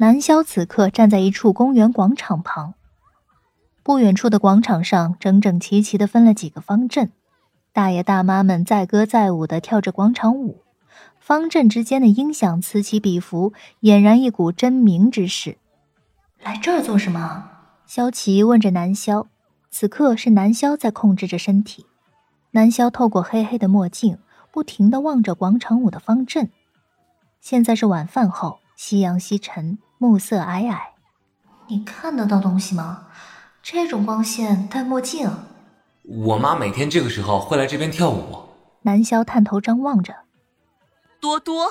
南萧此刻站在一处公园广场旁，不远处的广场上整整齐齐的分了几个方阵，大爷大妈们载歌载舞的跳着广场舞，方阵之间的音响此起彼伏，俨然一股争鸣之势。来这儿做什么？萧琪问着南萧。此刻是南萧在控制着身体，南萧透过黑黑的墨镜，不停的望着广场舞的方阵。现在是晚饭后，夕阳西沉。暮色皑皑，你看得到东西吗？这种光线，戴墨镜。我妈每天这个时候会来这边跳舞。南萧探头张望着，多多。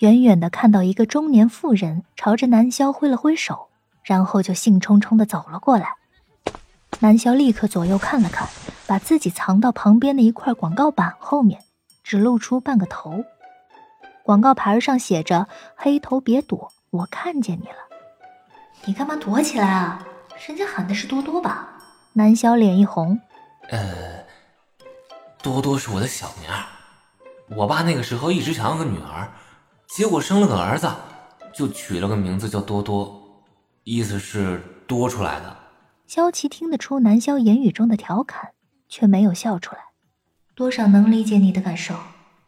远远的看到一个中年妇人朝着南萧挥了挥手，然后就兴冲冲的走了过来。南萧立刻左右看了看，把自己藏到旁边的一块广告板后面，只露出半个头。广告牌上写着：“黑头别躲。”我看见你了，你干嘛躲起来啊？人家喊的是多多吧？南萧脸一红，呃，多多是我的小名儿。我爸那个时候一直想要个女儿，结果生了个儿子，就取了个名字叫多多，意思是多出来的。萧琪听得出南萧言语中的调侃，却没有笑出来，多少能理解你的感受。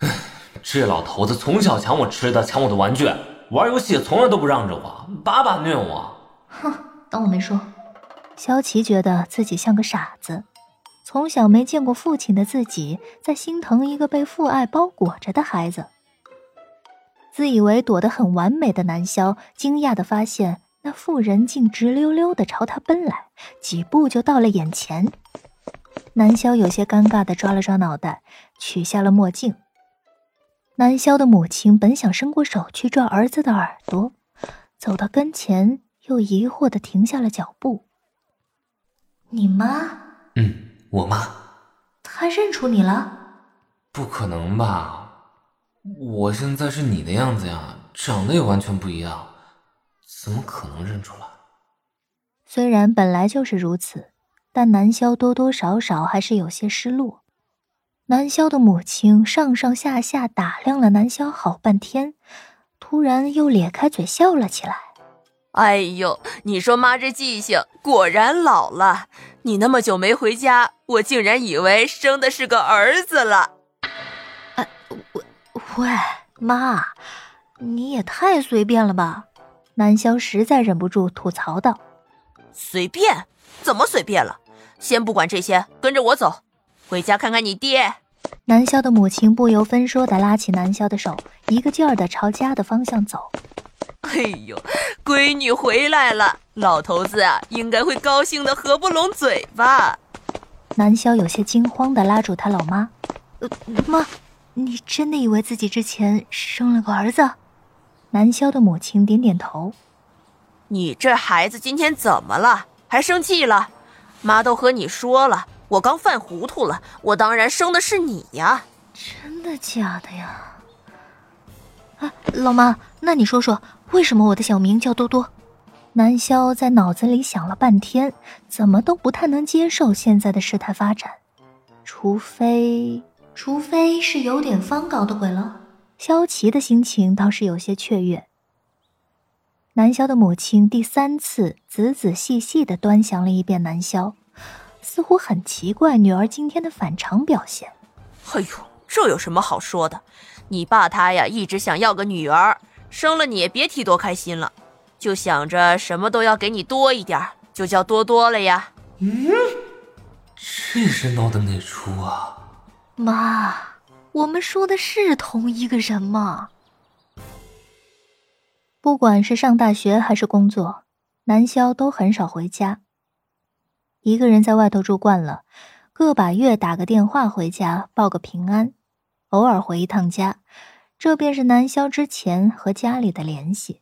这老头子从小抢我吃的，抢我的玩具。玩游戏从来都不让着我，把把虐我。哼，当我没说。萧琪觉得自己像个傻子，从小没见过父亲的自己，在心疼一个被父爱包裹着的孩子。自以为躲得很完美的南萧，惊讶的发现那妇人竟直溜溜的朝他奔来，几步就到了眼前。南萧有些尴尬的抓了抓脑袋，取下了墨镜。南萧的母亲本想伸过手去抓儿子的耳朵，走到跟前，又疑惑的停下了脚步。你妈？嗯，我妈。她认出你了？不可能吧！我现在是你的样子呀，长得也完全不一样，怎么可能认出来？虽然本来就是如此，但南萧多多少少还是有些失落。南萧的母亲上上下下打量了南萧好半天，突然又咧开嘴笑了起来。哎呦，你说妈这记性果然老了。你那么久没回家，我竟然以为生的是个儿子了。哎，喂喂，妈，你也太随便了吧！南萧实在忍不住吐槽道：“随便？怎么随便了？先不管这些，跟着我走，回家看看你爹。”南萧的母亲不由分说地拉起南萧的手，一个劲儿地朝家的方向走。哎呦，闺女回来了，老头子啊，应该会高兴得合不拢嘴吧？南萧有些惊慌地拉住他老妈：“呃，妈，你真的以为自己之前生了个儿子？”南萧的母亲点点头：“你这孩子今天怎么了？还生气了？妈都和你说了。”我刚犯糊涂了，我当然生的是你呀！真的假的呀？哎，老妈，那你说说，为什么我的小名叫多多？南萧在脑子里想了半天，怎么都不太能接受现在的事态发展，除非，除非是有点方搞的鬼了。萧琪的心情倒是有些雀跃。南萧的母亲第三次仔仔细细的端详了一遍南萧。似乎很奇怪女儿今天的反常表现。哎呦，这有什么好说的？你爸他呀，一直想要个女儿，生了你也别提多开心了，就想着什么都要给你多一点，就叫多多了呀。嗯，这是闹的哪出啊？妈，我们说的是同一个人吗？不管是上大学还是工作，南萧都很少回家。一个人在外头住惯了，个把月打个电话回家报个平安，偶尔回一趟家，这便是南萧之前和家里的联系。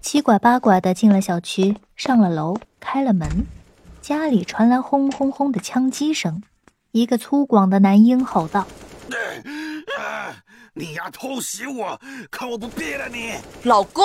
七拐八拐的进了小区，上了楼，开了门，家里传来轰轰轰的枪击声，一个粗犷的男婴吼道：“你丫偷袭我，看我不毙了你！”老公。